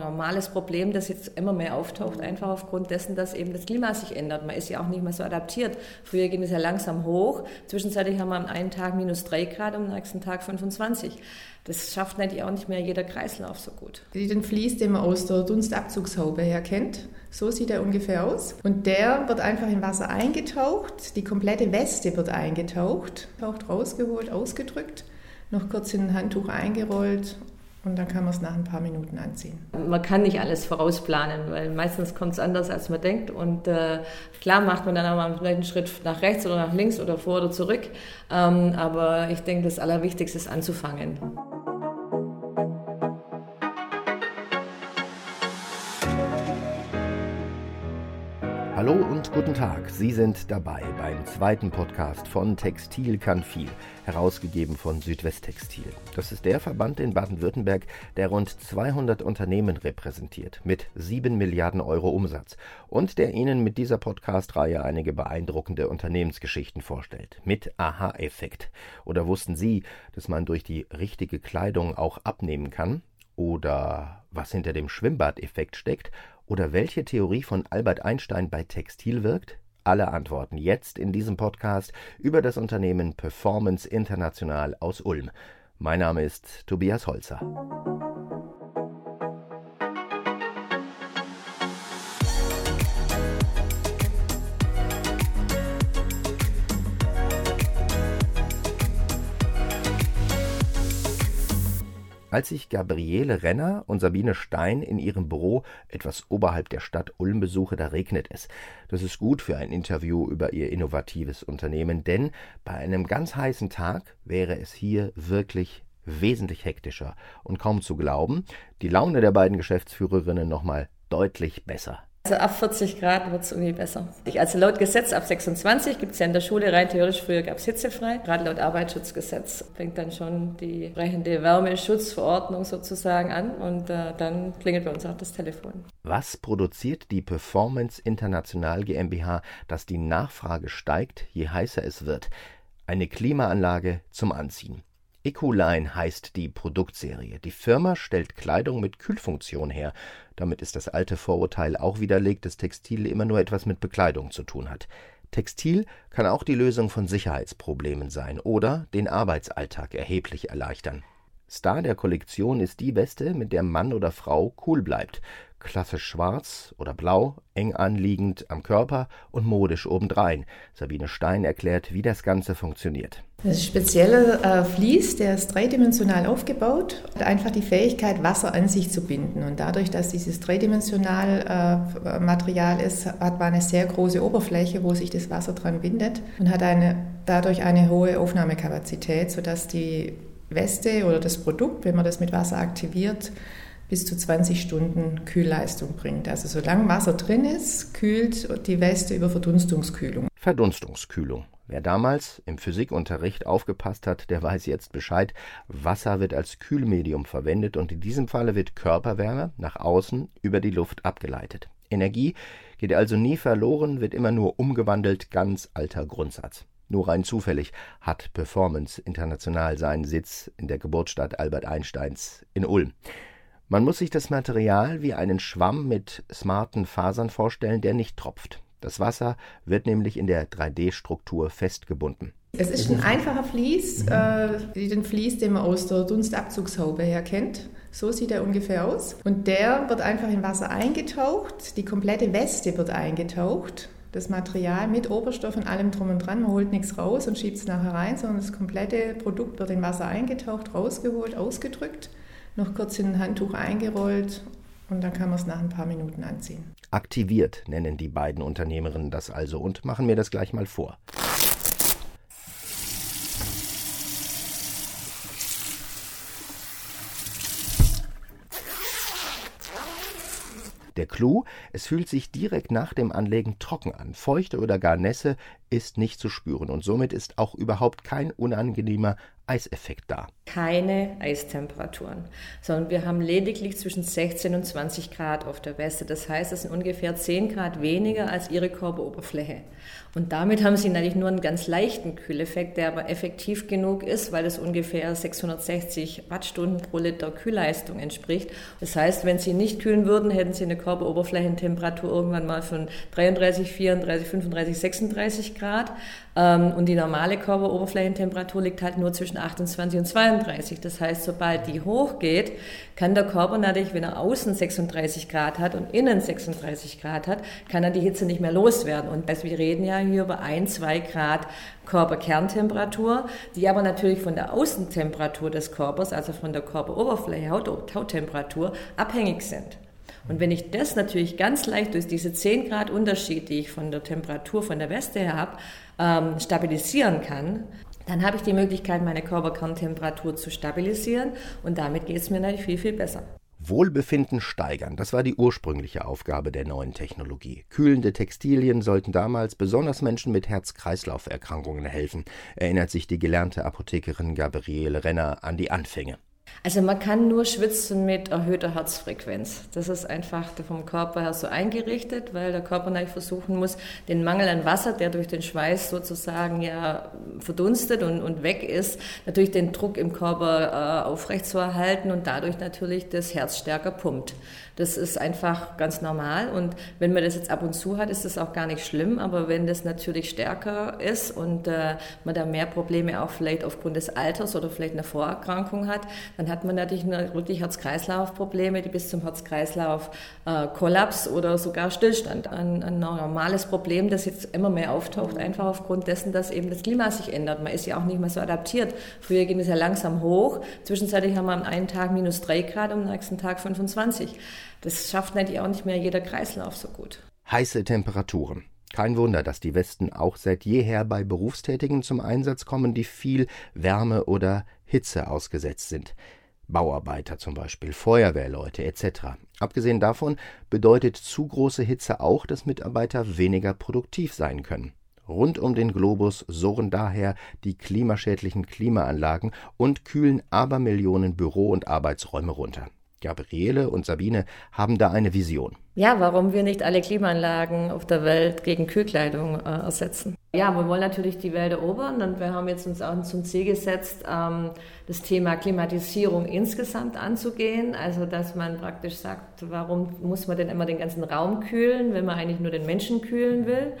normales Problem, das jetzt immer mehr auftaucht, einfach aufgrund dessen, dass eben das Klima sich ändert. Man ist ja auch nicht mehr so adaptiert. Früher ging es ja langsam hoch. Zwischenzeitlich haben wir am einen Tag minus drei Grad, am nächsten Tag 25. Das schafft natürlich auch nicht mehr jeder Kreislauf so gut. Den Vlies, den man aus der Dunstabzugshaube her kennt, so sieht er ungefähr aus. Und der wird einfach in Wasser eingetaucht, die komplette Weste wird eingetaucht, taucht rausgeholt, ausgedrückt, noch kurz in ein Handtuch eingerollt und dann kann man es nach ein paar Minuten anziehen. Man kann nicht alles vorausplanen, weil meistens kommt es anders, als man denkt. Und äh, klar macht man dann auch mal einen Schritt nach rechts oder nach links oder vor oder zurück. Ähm, aber ich denke, das Allerwichtigste ist anzufangen. Hallo und guten Tag. Sie sind dabei beim zweiten Podcast von Textil kann viel, herausgegeben von Südwesttextil. Das ist der Verband in Baden-Württemberg, der rund 200 Unternehmen repräsentiert mit 7 Milliarden Euro Umsatz und der Ihnen mit dieser Podcast-Reihe einige beeindruckende Unternehmensgeschichten vorstellt. Mit Aha-Effekt. Oder wussten Sie, dass man durch die richtige Kleidung auch abnehmen kann? Oder was hinter dem Schwimmbad-Effekt steckt oder welche Theorie von Albert Einstein bei Textil wirkt? Alle Antworten jetzt in diesem Podcast über das Unternehmen Performance International aus Ulm. Mein Name ist Tobias Holzer. Als ich Gabriele Renner und Sabine Stein in ihrem Büro etwas oberhalb der Stadt Ulm besuche, da regnet es. Das ist gut für ein Interview über ihr innovatives Unternehmen, denn bei einem ganz heißen Tag wäre es hier wirklich wesentlich hektischer und kaum zu glauben, die Laune der beiden Geschäftsführerinnen nochmal deutlich besser. Also ab 40 Grad wird es irgendwie besser. Also laut Gesetz ab 26 gibt es ja in der Schule rein theoretisch, früher gab es hitzefrei. Gerade laut Arbeitsschutzgesetz fängt dann schon die entsprechende Wärmeschutzverordnung sozusagen an und äh, dann klingelt bei uns auch das Telefon. Was produziert die Performance International GmbH, dass die Nachfrage steigt, je heißer es wird? Eine Klimaanlage zum Anziehen. Ecoline heißt die Produktserie. Die Firma stellt Kleidung mit Kühlfunktion her. Damit ist das alte Vorurteil auch widerlegt, dass Textil immer nur etwas mit Bekleidung zu tun hat. Textil kann auch die Lösung von Sicherheitsproblemen sein oder den Arbeitsalltag erheblich erleichtern. Star der Kollektion ist die Weste, mit der Mann oder Frau cool bleibt klassisch schwarz oder blau, eng anliegend am Körper und modisch obendrein. Sabine Stein erklärt, wie das Ganze funktioniert. Das spezielle äh, Vlies, der ist dreidimensional aufgebaut, hat einfach die Fähigkeit, Wasser an sich zu binden. Und dadurch, dass dieses dreidimensional äh, Material ist, hat man eine sehr große Oberfläche, wo sich das Wasser dran bindet und hat eine, dadurch eine hohe Aufnahmekapazität, sodass die Weste oder das Produkt, wenn man das mit Wasser aktiviert, bis zu 20 Stunden Kühlleistung bringt. Also solange Wasser drin ist, kühlt die Weste über Verdunstungskühlung. Verdunstungskühlung. Wer damals im Physikunterricht aufgepasst hat, der weiß jetzt Bescheid. Wasser wird als Kühlmedium verwendet und in diesem Falle wird Körperwärme nach außen über die Luft abgeleitet. Energie geht also nie verloren, wird immer nur umgewandelt, ganz alter Grundsatz. Nur rein zufällig hat Performance International seinen Sitz in der Geburtsstadt Albert Einsteins in Ulm. Man muss sich das Material wie einen Schwamm mit smarten Fasern vorstellen, der nicht tropft. Das Wasser wird nämlich in der 3D-Struktur festgebunden. Es ist ein einfacher Vlies, äh, den Vlies, den man aus der Dunstabzugshaube her kennt. So sieht er ungefähr aus. Und der wird einfach in Wasser eingetaucht. Die komplette Weste wird eingetaucht. Das Material mit Oberstoff und allem drum und dran. Man holt nichts raus und schiebt es nachher rein, sondern das komplette Produkt wird in Wasser eingetaucht, rausgeholt, ausgedrückt noch kurz in ein Handtuch eingerollt und dann kann man es nach ein paar Minuten anziehen. Aktiviert nennen die beiden Unternehmerinnen das also und machen mir das gleich mal vor. Der Clou, es fühlt sich direkt nach dem Anlegen trocken an. Feuchte oder gar Nässe ist nicht zu spüren und somit ist auch überhaupt kein unangenehmer Eiseffekt da. keine Eistemperaturen, sondern wir haben lediglich zwischen 16 und 20 Grad auf der Weste. Das heißt, es sind ungefähr 10 Grad weniger als ihre Körperoberfläche. Und damit haben sie natürlich nur einen ganz leichten Kühleffekt, der aber effektiv genug ist, weil es ungefähr 660 Wattstunden pro Liter Kühlleistung entspricht. Das heißt, wenn sie nicht kühlen würden, hätten sie eine Körperoberflächentemperatur irgendwann mal von 33, 34, 35, 36 Grad. Ähm, und die normale Körperoberflächentemperatur liegt halt nur zwischen 28 und 32. Das heißt, sobald die hochgeht, kann der Körper natürlich, wenn er außen 36 Grad hat und innen 36 Grad hat, kann er die Hitze nicht mehr loswerden. Und wir reden ja hier über ein, zwei Grad Körperkerntemperatur, die aber natürlich von der Außentemperatur des Körpers, also von der Körperoberfläche, Haut, Hauttemperatur, abhängig sind. Und wenn ich das natürlich ganz leicht durch diese 10 Grad Unterschied, die ich von der Temperatur von der Weste her habe, ähm, stabilisieren kann, dann habe ich die Möglichkeit, meine Körperkerntemperatur zu stabilisieren und damit geht es mir natürlich viel, viel besser. Wohlbefinden steigern, das war die ursprüngliche Aufgabe der neuen Technologie. Kühlende Textilien sollten damals besonders Menschen mit Herz-Kreislauf-Erkrankungen helfen, erinnert sich die gelernte Apothekerin Gabriele Renner an die Anfänge. Also man kann nur schwitzen mit erhöhter Herzfrequenz. Das ist einfach vom Körper her so eingerichtet, weil der Körper natürlich versuchen muss, den Mangel an Wasser, der durch den Schweiß sozusagen ja verdunstet und, und weg ist, natürlich den Druck im Körper äh, aufrechtzuerhalten und dadurch natürlich das Herz stärker pumpt. Das ist einfach ganz normal und wenn man das jetzt ab und zu hat, ist das auch gar nicht schlimm, aber wenn das natürlich stärker ist und äh, man da mehr Probleme auch vielleicht aufgrund des Alters oder vielleicht eine Vorerkrankung hat, dann hat man natürlich wirklich Herz-Kreislauf-Probleme, die bis zum Herz-Kreislauf-Kollaps oder sogar Stillstand. Ein, ein normales Problem, das jetzt immer mehr auftaucht, einfach aufgrund dessen, dass eben das Klima sich ändert. Man ist ja auch nicht mehr so adaptiert. Früher ging es ja langsam hoch. Zwischenzeitlich haben wir am einen Tag minus drei Grad, am nächsten Tag 25. Das schafft natürlich auch nicht mehr jeder Kreislauf so gut. Heiße Temperaturen. Kein Wunder, dass die Westen auch seit jeher bei Berufstätigen zum Einsatz kommen, die viel Wärme oder Hitze ausgesetzt sind. Bauarbeiter zum Beispiel, Feuerwehrleute etc. Abgesehen davon bedeutet zu große Hitze auch, dass Mitarbeiter weniger produktiv sein können. Rund um den Globus surren daher die klimaschädlichen Klimaanlagen und kühlen Abermillionen Büro- und Arbeitsräume runter. Gabriele und Sabine haben da eine Vision. Ja, warum wir nicht alle Klimaanlagen auf der Welt gegen Kühlkleidung äh, ersetzen. Ja, wir wollen natürlich die Welt erobern und wir haben jetzt uns auch zum Ziel gesetzt, ähm, das Thema Klimatisierung insgesamt anzugehen. Also, dass man praktisch sagt, warum muss man denn immer den ganzen Raum kühlen, wenn man eigentlich nur den Menschen kühlen will?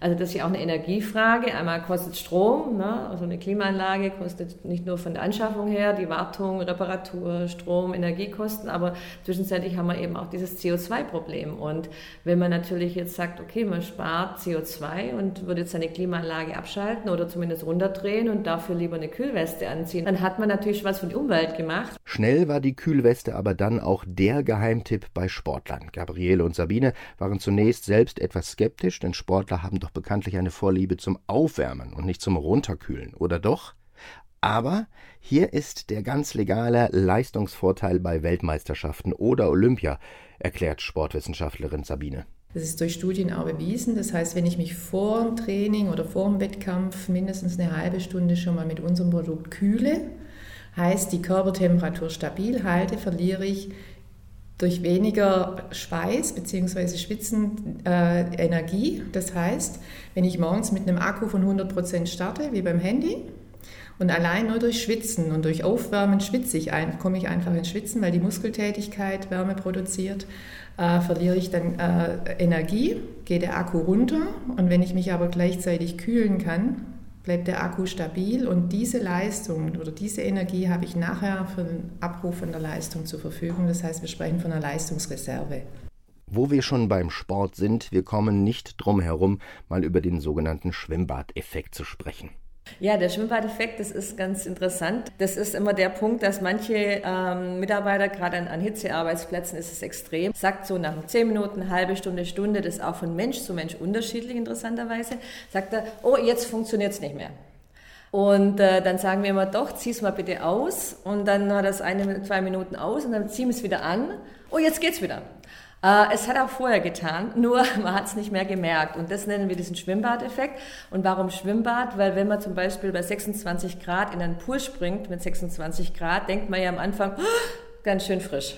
Also das ist ja auch eine Energiefrage. Einmal kostet Strom, ne? also eine Klimaanlage kostet nicht nur von der Anschaffung her die Wartung, Reparatur, Strom, Energiekosten, aber zwischenzeitlich haben wir eben auch dieses CO2-Problem. Und wenn man natürlich jetzt sagt, okay, man spart CO2 und würde jetzt seine Klimaanlage abschalten oder zumindest runterdrehen und dafür lieber eine Kühlweste anziehen, dann hat man natürlich was für die Umwelt gemacht. Schnell war die Kühlweste aber dann auch der Geheimtipp bei Sportlern. Gabriele und Sabine waren zunächst selbst etwas skeptisch, denn Sportler haben doch bekanntlich eine Vorliebe zum Aufwärmen und nicht zum Runterkühlen, oder doch? Aber hier ist der ganz legale Leistungsvorteil bei Weltmeisterschaften oder Olympia, erklärt Sportwissenschaftlerin Sabine. Das ist durch Studien auch bewiesen. Das heißt, wenn ich mich vor dem Training oder vor dem Wettkampf mindestens eine halbe Stunde schon mal mit unserem Produkt kühle, heißt die Körpertemperatur stabil halte, verliere ich durch weniger Schweiß bzw. Schwitzen äh, Energie. Das heißt, wenn ich morgens mit einem Akku von 100% starte, wie beim Handy, und allein nur durch Schwitzen und durch Aufwärmen schwitze ich ein, komme ich einfach ins Schwitzen, weil die Muskeltätigkeit Wärme produziert, äh, verliere ich dann äh, Energie, geht der Akku runter und wenn ich mich aber gleichzeitig kühlen kann, bleibt der Akku stabil und diese Leistung oder diese Energie habe ich nachher für den Abruf von der Leistung zur Verfügung. Das heißt, wir sprechen von einer Leistungsreserve. Wo wir schon beim Sport sind, wir kommen nicht drum herum, mal über den sogenannten Schwimmbadeffekt zu sprechen. Ja, der Schwimmbadeffekt, das ist ganz interessant. Das ist immer der Punkt, dass manche ähm, Mitarbeiter, gerade an, an Hitzearbeitsplätzen ist es extrem, sagt so nach zehn Minuten, halbe Stunde, Stunde, das ist auch von Mensch zu Mensch unterschiedlich interessanterweise, sagt er, oh, jetzt funktioniert es nicht mehr. Und äh, dann sagen wir immer, doch, zieh es mal bitte aus. Und dann hat das eine, zwei Minuten aus und dann ziehen wir es wieder an. Oh, jetzt geht's wieder. Äh, es hat auch vorher getan, nur man hat es nicht mehr gemerkt. Und das nennen wir diesen Schwimmbadeffekt. Und warum Schwimmbad? Weil wenn man zum Beispiel bei 26 Grad in einen Pool springt mit 26 Grad, denkt man ja am Anfang, oh, ganz schön frisch.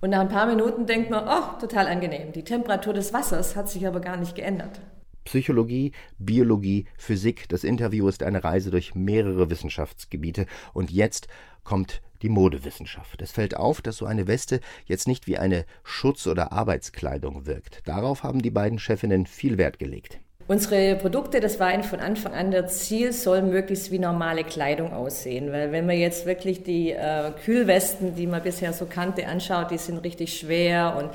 Und nach ein paar Minuten denkt man, oh, total angenehm. Die Temperatur des Wassers hat sich aber gar nicht geändert. Psychologie, Biologie, Physik. Das Interview ist eine Reise durch mehrere Wissenschaftsgebiete. Und jetzt kommt die Modewissenschaft. Es fällt auf, dass so eine Weste jetzt nicht wie eine Schutz- oder Arbeitskleidung wirkt. Darauf haben die beiden Chefinnen viel Wert gelegt. Unsere Produkte, das war von Anfang an der Ziel, soll möglichst wie normale Kleidung aussehen. Weil wenn man jetzt wirklich die äh, Kühlwesten, die man bisher so kannte, anschaut, die sind richtig schwer und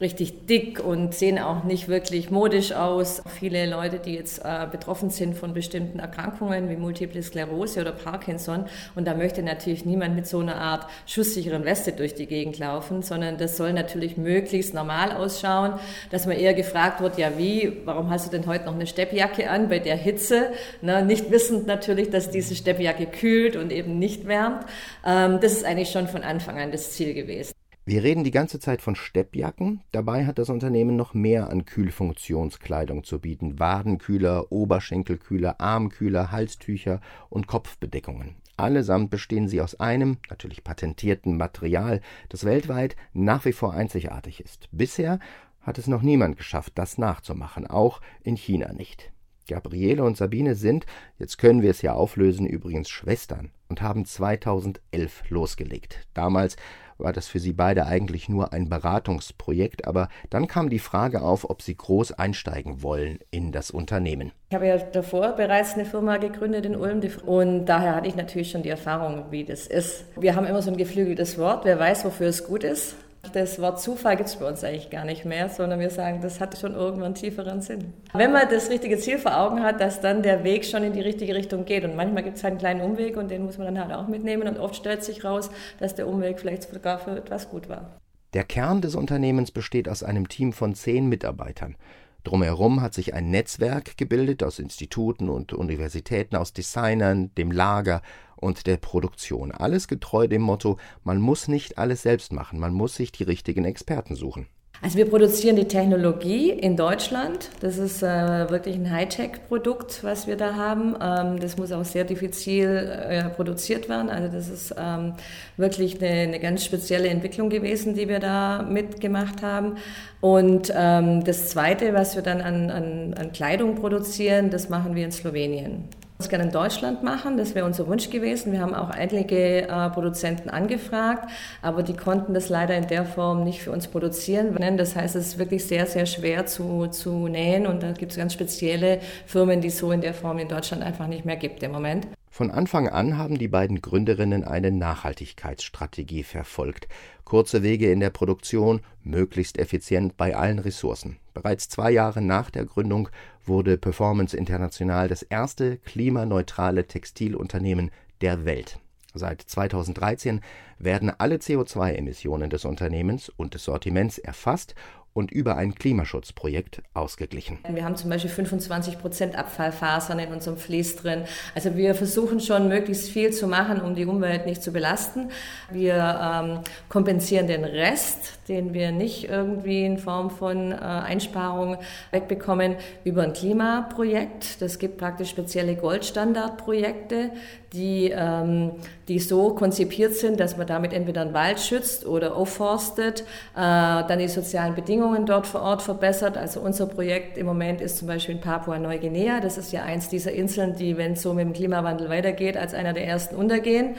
richtig dick und sehen auch nicht wirklich modisch aus. Viele Leute, die jetzt äh, betroffen sind von bestimmten Erkrankungen wie Multiple Sklerose oder Parkinson. Und da möchte natürlich niemand mit so einer Art schusssicheren Weste durch die Gegend laufen, sondern das soll natürlich möglichst normal ausschauen, dass man eher gefragt wird, ja wie, warum hast du denn heute noch eine Steppjacke an bei der Hitze? Ne, nicht wissend natürlich, dass diese Steppjacke kühlt und eben nicht wärmt. Ähm, das ist eigentlich schon von Anfang an das Ziel gewesen. Wir reden die ganze Zeit von Steppjacken, dabei hat das Unternehmen noch mehr an Kühlfunktionskleidung zu bieten. Wadenkühler, Oberschenkelkühler, Armkühler, Halstücher und Kopfbedeckungen. Allesamt bestehen sie aus einem, natürlich patentierten Material, das weltweit nach wie vor einzigartig ist. Bisher hat es noch niemand geschafft, das nachzumachen, auch in China nicht. Gabriele und Sabine sind, jetzt können wir es ja auflösen, übrigens Schwestern und haben 2011 losgelegt. Damals war das für sie beide eigentlich nur ein Beratungsprojekt, aber dann kam die Frage auf, ob sie groß einsteigen wollen in das Unternehmen. Ich habe ja davor bereits eine Firma gegründet in Ulm und daher hatte ich natürlich schon die Erfahrung, wie das ist. Wir haben immer so ein geflügeltes Wort, wer weiß, wofür es gut ist. Das Wort Zufall gibt es bei uns eigentlich gar nicht mehr, sondern wir sagen, das hat schon irgendwann tieferen Sinn. Wenn man das richtige Ziel vor Augen hat, dass dann der Weg schon in die richtige Richtung geht. Und manchmal gibt es halt einen kleinen Umweg und den muss man dann halt auch mitnehmen. Und oft stellt sich raus, dass der Umweg vielleicht sogar für etwas gut war. Der Kern des Unternehmens besteht aus einem Team von zehn Mitarbeitern. Drumherum hat sich ein Netzwerk gebildet aus Instituten und Universitäten, aus Designern, dem Lager und der Produktion. Alles getreu dem Motto, man muss nicht alles selbst machen, man muss sich die richtigen Experten suchen. Also wir produzieren die Technologie in Deutschland. Das ist äh, wirklich ein Hightech-Produkt, was wir da haben. Ähm, das muss auch sehr diffizil äh, produziert werden. Also das ist ähm, wirklich eine, eine, ganz spezielle Entwicklung gewesen, die wir da mitgemacht haben. Und ähm, das Zweite, was wir dann an, an, an Kleidung produzieren, das machen wir in Slowenien das gerne in Deutschland machen. Das wäre unser Wunsch gewesen. Wir haben auch einige äh, Produzenten angefragt, aber die konnten das leider in der Form nicht für uns produzieren. Das heißt, es ist wirklich sehr, sehr schwer zu, zu nähen und da gibt es ganz spezielle Firmen, die es so in der Form in Deutschland einfach nicht mehr gibt im Moment. Von Anfang an haben die beiden Gründerinnen eine Nachhaltigkeitsstrategie verfolgt. Kurze Wege in der Produktion, möglichst effizient bei allen Ressourcen. Bereits zwei Jahre nach der Gründung wurde Performance International das erste klimaneutrale Textilunternehmen der Welt. Seit 2013 werden alle CO2-Emissionen des Unternehmens und des Sortiments erfasst und über ein Klimaschutzprojekt ausgeglichen. Wir haben zum Beispiel 25 Prozent Abfallfasern in unserem Vlies drin. Also wir versuchen schon möglichst viel zu machen, um die Umwelt nicht zu belasten. Wir ähm, kompensieren den Rest, den wir nicht irgendwie in Form von äh, Einsparungen wegbekommen, über ein Klimaprojekt. Das gibt praktisch spezielle Goldstandardprojekte, die, ähm, die so konzipiert sind, dass man damit entweder einen Wald schützt oder aufforstet, äh, dann die sozialen Bedingungen dort vor Ort verbessert. Also unser Projekt im Moment ist zum Beispiel in Papua-Neuguinea. Das ist ja eins dieser Inseln, die, wenn es so mit dem Klimawandel weitergeht, als einer der ersten untergehen.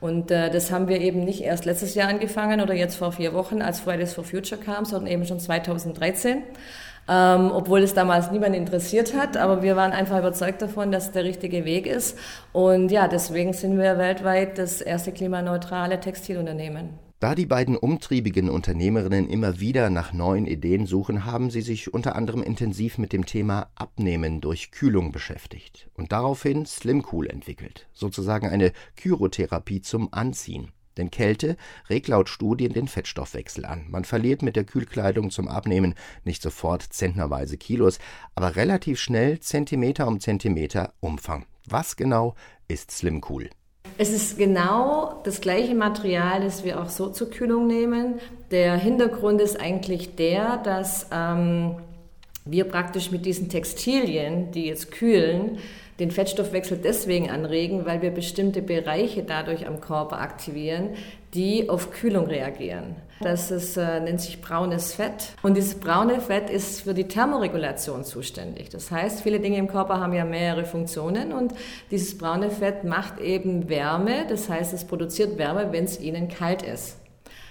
Und äh, das haben wir eben nicht erst letztes Jahr angefangen oder jetzt vor vier Wochen, als Fridays for Future kam, sondern eben schon 2013 ähm, obwohl es damals niemand interessiert hat. Aber wir waren einfach überzeugt davon, dass es der richtige Weg ist. Und ja, deswegen sind wir weltweit das erste klimaneutrale Textilunternehmen. Da die beiden umtriebigen Unternehmerinnen immer wieder nach neuen Ideen suchen, haben sie sich unter anderem intensiv mit dem Thema Abnehmen durch Kühlung beschäftigt und daraufhin Slimcool entwickelt, sozusagen eine Kyrotherapie zum Anziehen. Denn Kälte regt laut Studien den Fettstoffwechsel an. Man verliert mit der Kühlkleidung zum Abnehmen nicht sofort zentnerweise Kilos, aber relativ schnell Zentimeter um Zentimeter Umfang. Was genau ist Slim Cool? Es ist genau das gleiche Material, das wir auch so zur Kühlung nehmen. Der Hintergrund ist eigentlich der, dass ähm, wir praktisch mit diesen Textilien, die jetzt kühlen, den Fettstoffwechsel deswegen anregen, weil wir bestimmte Bereiche dadurch am Körper aktivieren, die auf Kühlung reagieren. Das ist, äh, nennt sich braunes Fett. Und dieses braune Fett ist für die Thermoregulation zuständig. Das heißt, viele Dinge im Körper haben ja mehrere Funktionen und dieses braune Fett macht eben Wärme. Das heißt, es produziert Wärme, wenn es ihnen kalt ist.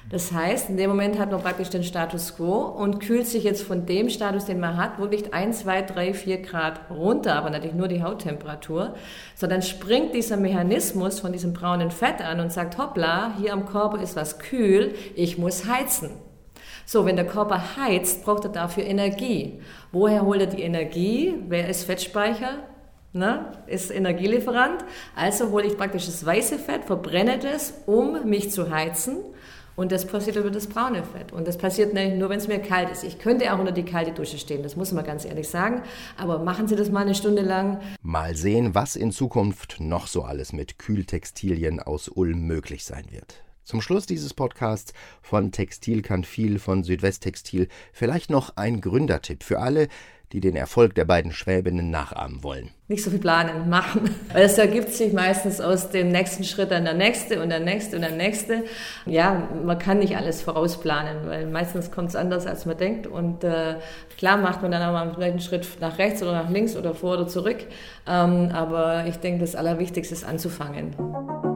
Das heißt, in dem Moment hat man praktisch den Status quo und kühlt sich jetzt von dem Status, den man hat, wirklich ein, zwei, drei, vier Grad runter, aber natürlich nur die Hauttemperatur. So, dann springt dieser Mechanismus von diesem braunen Fett an und sagt, hoppla, hier am Körper ist was kühl, ich muss heizen. So, wenn der Körper heizt, braucht er dafür Energie. Woher holt er die Energie? Wer ist Fettspeicher? Ne, ist Energielieferant. Also hole ich praktisch das weiße Fett, verbrenne das, um mich zu heizen. Und das passiert über das braune Fett. Und das passiert nämlich nur, wenn es mir kalt ist. Ich könnte auch unter die kalte Dusche stehen, das muss man ganz ehrlich sagen. Aber machen Sie das mal eine Stunde lang. Mal sehen, was in Zukunft noch so alles mit Kühltextilien aus Ulm möglich sein wird. Zum Schluss dieses Podcasts von Textil kann viel von Südwesttextil vielleicht noch ein Gründertipp für alle, die den Erfolg der beiden Schwäbinnen nachahmen wollen. Nicht so viel planen, machen. Weil es ergibt sich meistens aus dem nächsten Schritt dann der nächste und der nächste und der nächste. Ja, man kann nicht alles vorausplanen, weil meistens kommt es anders, als man denkt. Und äh, klar macht man dann auch mal einen Schritt nach rechts oder nach links oder vor oder zurück. Ähm, aber ich denke, das Allerwichtigste ist anzufangen.